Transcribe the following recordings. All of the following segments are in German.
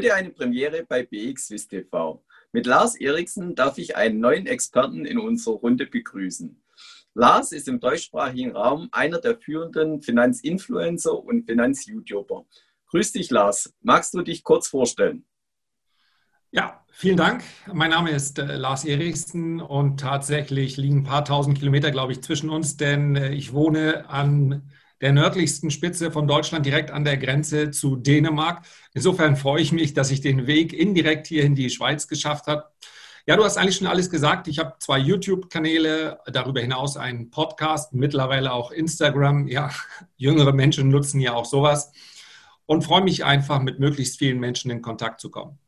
Heute eine Premiere bei BXWIS TV. Mit Lars Eriksen darf ich einen neuen Experten in unserer Runde begrüßen. Lars ist im deutschsprachigen Raum einer der führenden Finanzinfluencer und Finanz-YouTuber. Grüß dich, Lars. Magst du dich kurz vorstellen? Ja, vielen Dank. Mein Name ist äh, Lars Eriksen und tatsächlich liegen ein paar tausend Kilometer, glaube ich, zwischen uns, denn äh, ich wohne an der nördlichsten Spitze von Deutschland, direkt an der Grenze zu Dänemark. Insofern freue ich mich, dass ich den Weg indirekt hier in die Schweiz geschafft habe. Ja, du hast eigentlich schon alles gesagt. Ich habe zwei YouTube-Kanäle, darüber hinaus einen Podcast, mittlerweile auch Instagram. Ja, jüngere Menschen nutzen ja auch sowas und freue mich einfach, mit möglichst vielen Menschen in Kontakt zu kommen.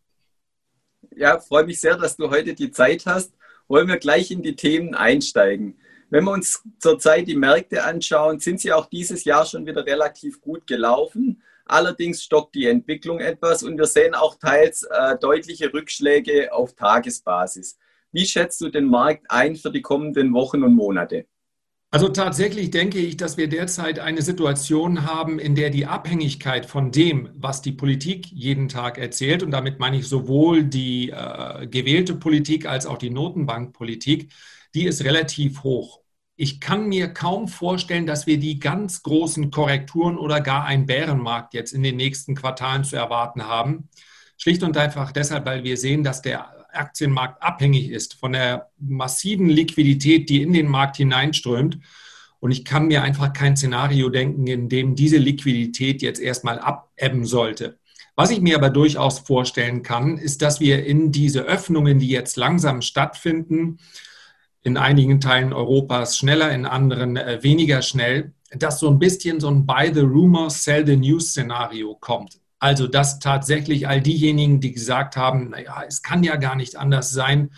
Ja, freue mich sehr, dass du heute die Zeit hast. Wollen wir gleich in die Themen einsteigen. Wenn wir uns zurzeit die Märkte anschauen, sind sie auch dieses Jahr schon wieder relativ gut gelaufen. Allerdings stockt die Entwicklung etwas und wir sehen auch teils äh, deutliche Rückschläge auf Tagesbasis. Wie schätzt du den Markt ein für die kommenden Wochen und Monate? Also tatsächlich denke ich, dass wir derzeit eine Situation haben, in der die Abhängigkeit von dem, was die Politik jeden Tag erzählt, und damit meine ich sowohl die äh, gewählte Politik als auch die Notenbankpolitik, die ist relativ hoch ich kann mir kaum vorstellen, dass wir die ganz großen Korrekturen oder gar einen Bärenmarkt jetzt in den nächsten Quartalen zu erwarten haben. Schlicht und einfach deshalb, weil wir sehen, dass der Aktienmarkt abhängig ist von der massiven Liquidität, die in den Markt hineinströmt. Und ich kann mir einfach kein Szenario denken, in dem diese Liquidität jetzt erstmal abebben sollte. Was ich mir aber durchaus vorstellen kann, ist, dass wir in diese Öffnungen, die jetzt langsam stattfinden, in einigen Teilen Europas schneller, in anderen äh, weniger schnell, dass so ein bisschen so ein Buy the Rumor, Sell the News Szenario kommt. Also, dass tatsächlich all diejenigen, die gesagt haben, naja, es kann ja gar nicht anders sein,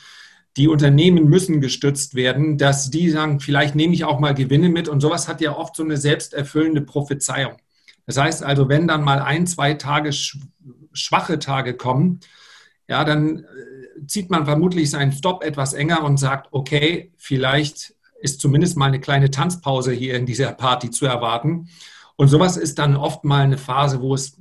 die Unternehmen müssen gestützt werden, dass die sagen, vielleicht nehme ich auch mal Gewinne mit. Und sowas hat ja oft so eine selbsterfüllende Prophezeiung. Das heißt also, wenn dann mal ein, zwei Tage schwache Tage kommen, ja, dann äh, zieht man vermutlich seinen Stop etwas enger und sagt, okay, vielleicht ist zumindest mal eine kleine Tanzpause hier in dieser Party zu erwarten. Und sowas ist dann oft mal eine Phase, wo es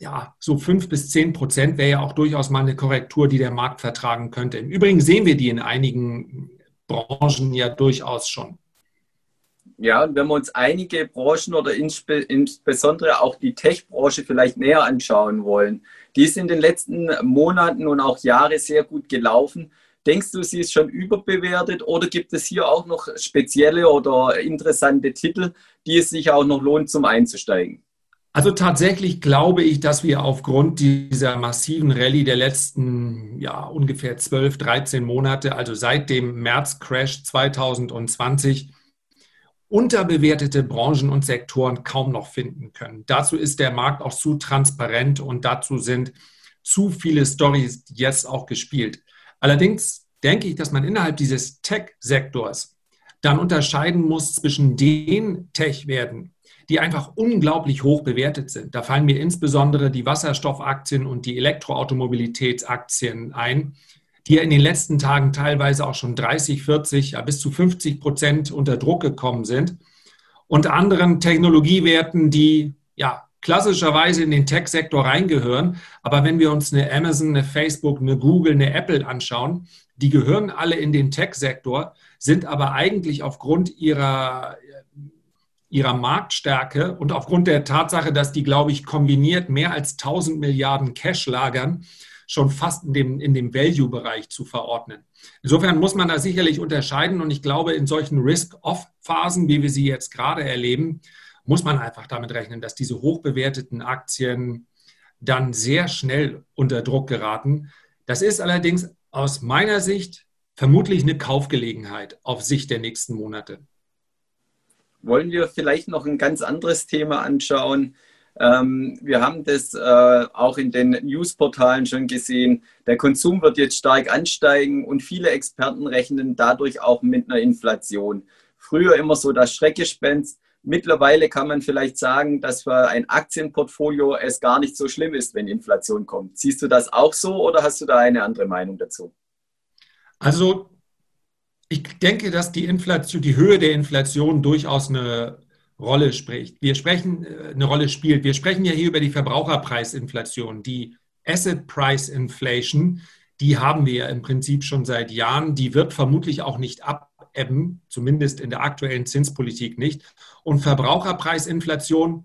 ja so fünf bis zehn Prozent wäre ja auch durchaus mal eine Korrektur, die der Markt vertragen könnte. Im Übrigen sehen wir die in einigen Branchen ja durchaus schon. Ja, und wenn wir uns einige Branchen oder insbe insbesondere auch die Tech-Branche vielleicht näher anschauen wollen, die ist in den letzten Monaten und auch Jahre sehr gut gelaufen. Denkst du, sie ist schon überbewertet oder gibt es hier auch noch spezielle oder interessante Titel, die es sich auch noch lohnt, zum einzusteigen? Also tatsächlich glaube ich, dass wir aufgrund dieser massiven Rallye der letzten ja, ungefähr 12, 13 Monate, also seit dem März-Crash 2020, unterbewertete Branchen und Sektoren kaum noch finden können. Dazu ist der Markt auch zu transparent und dazu sind zu viele Stories jetzt auch gespielt. Allerdings denke ich, dass man innerhalb dieses Tech-Sektors dann unterscheiden muss zwischen den Tech-Werten, die einfach unglaublich hoch bewertet sind. Da fallen mir insbesondere die Wasserstoffaktien und die Elektroautomobilitätsaktien ein, ja in den letzten Tagen teilweise auch schon 30, 40, ja, bis zu 50 Prozent unter Druck gekommen sind. Und anderen Technologiewerten, die ja klassischerweise in den Tech-Sektor reingehören. Aber wenn wir uns eine Amazon, eine Facebook, eine Google, eine Apple anschauen, die gehören alle in den Tech-Sektor, sind aber eigentlich aufgrund ihrer, ihrer Marktstärke und aufgrund der Tatsache, dass die, glaube ich, kombiniert mehr als 1000 Milliarden Cash lagern, schon fast in dem, in dem Value-Bereich zu verordnen. Insofern muss man da sicherlich unterscheiden und ich glaube, in solchen Risk-Off-Phasen, wie wir sie jetzt gerade erleben, muss man einfach damit rechnen, dass diese hochbewerteten Aktien dann sehr schnell unter Druck geraten. Das ist allerdings aus meiner Sicht vermutlich eine Kaufgelegenheit auf Sicht der nächsten Monate. Wollen wir vielleicht noch ein ganz anderes Thema anschauen? Ähm, wir haben das äh, auch in den Newsportalen schon gesehen. Der Konsum wird jetzt stark ansteigen und viele Experten rechnen dadurch auch mit einer Inflation. Früher immer so das Schreckgespenst. Mittlerweile kann man vielleicht sagen, dass für ein Aktienportfolio es gar nicht so schlimm ist, wenn Inflation kommt. Siehst du das auch so oder hast du da eine andere Meinung dazu? Also ich denke, dass die Inflation, die Höhe der Inflation durchaus eine Rolle spricht. Wir sprechen, äh, eine Rolle spielt. Wir sprechen ja hier über die Verbraucherpreisinflation, die Asset Price Inflation, die haben wir ja im Prinzip schon seit Jahren. Die wird vermutlich auch nicht abebben, zumindest in der aktuellen Zinspolitik nicht. Und Verbraucherpreisinflation,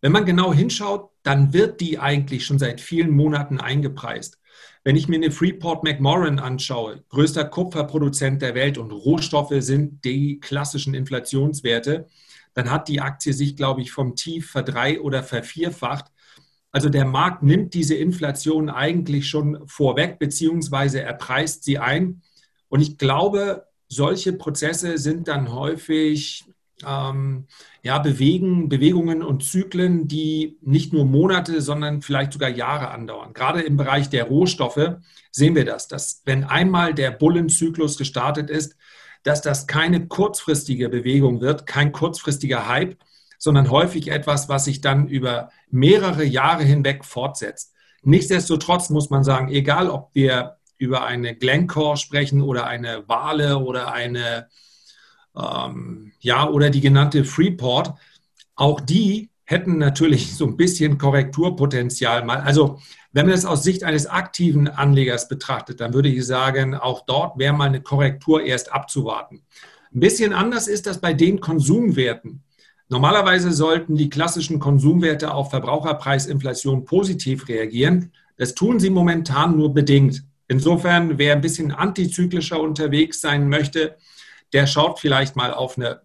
wenn man genau hinschaut, dann wird die eigentlich schon seit vielen Monaten eingepreist. Wenn ich mir eine Freeport McMoran anschaue, größter Kupferproduzent der Welt und Rohstoffe sind die klassischen Inflationswerte, dann hat die Aktie sich, glaube ich, vom Tief verdrei- oder vervierfacht. Also der Markt nimmt diese Inflation eigentlich schon vorweg, beziehungsweise er preist sie ein. Und ich glaube, solche Prozesse sind dann häufig ähm, ja, bewegen, Bewegungen und Zyklen, die nicht nur Monate, sondern vielleicht sogar Jahre andauern. Gerade im Bereich der Rohstoffe sehen wir das, dass wenn einmal der Bullenzyklus gestartet ist, dass das keine kurzfristige Bewegung wird, kein kurzfristiger Hype, sondern häufig etwas, was sich dann über mehrere Jahre hinweg fortsetzt. Nichtsdestotrotz muss man sagen, egal ob wir über eine Glencore sprechen oder eine Wale oder eine ähm, ja, oder die genannte Freeport, auch die hätten natürlich so ein bisschen Korrekturpotenzial mal. Also wenn man es aus Sicht eines aktiven Anlegers betrachtet, dann würde ich sagen, auch dort wäre mal eine Korrektur erst abzuwarten. Ein bisschen anders ist das bei den Konsumwerten. Normalerweise sollten die klassischen Konsumwerte auf Verbraucherpreisinflation positiv reagieren. Das tun sie momentan nur bedingt. Insofern, wer ein bisschen antizyklischer unterwegs sein möchte, der schaut vielleicht mal auf eine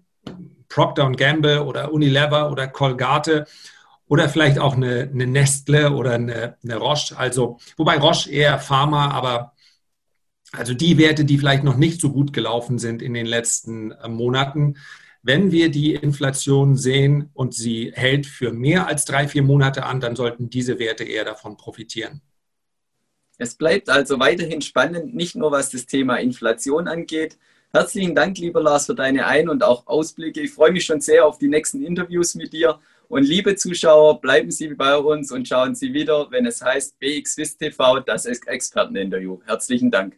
Procter Gamble oder Unilever oder Colgate oder vielleicht auch eine, eine Nestle oder eine, eine, Roche. Also, wobei Roche eher Pharma, aber also die Werte, die vielleicht noch nicht so gut gelaufen sind in den letzten äh, Monaten. Wenn wir die Inflation sehen und sie hält für mehr als drei, vier Monate an, dann sollten diese Werte eher davon profitieren. Es bleibt also weiterhin spannend, nicht nur was das Thema Inflation angeht, Herzlichen Dank, lieber Lars, für deine Ein- und auch Ausblicke. Ich freue mich schon sehr auf die nächsten Interviews mit dir. Und liebe Zuschauer, bleiben Sie bei uns und schauen Sie wieder, wenn es heißt BXWIST TV, das Experteninterview. Herzlichen Dank.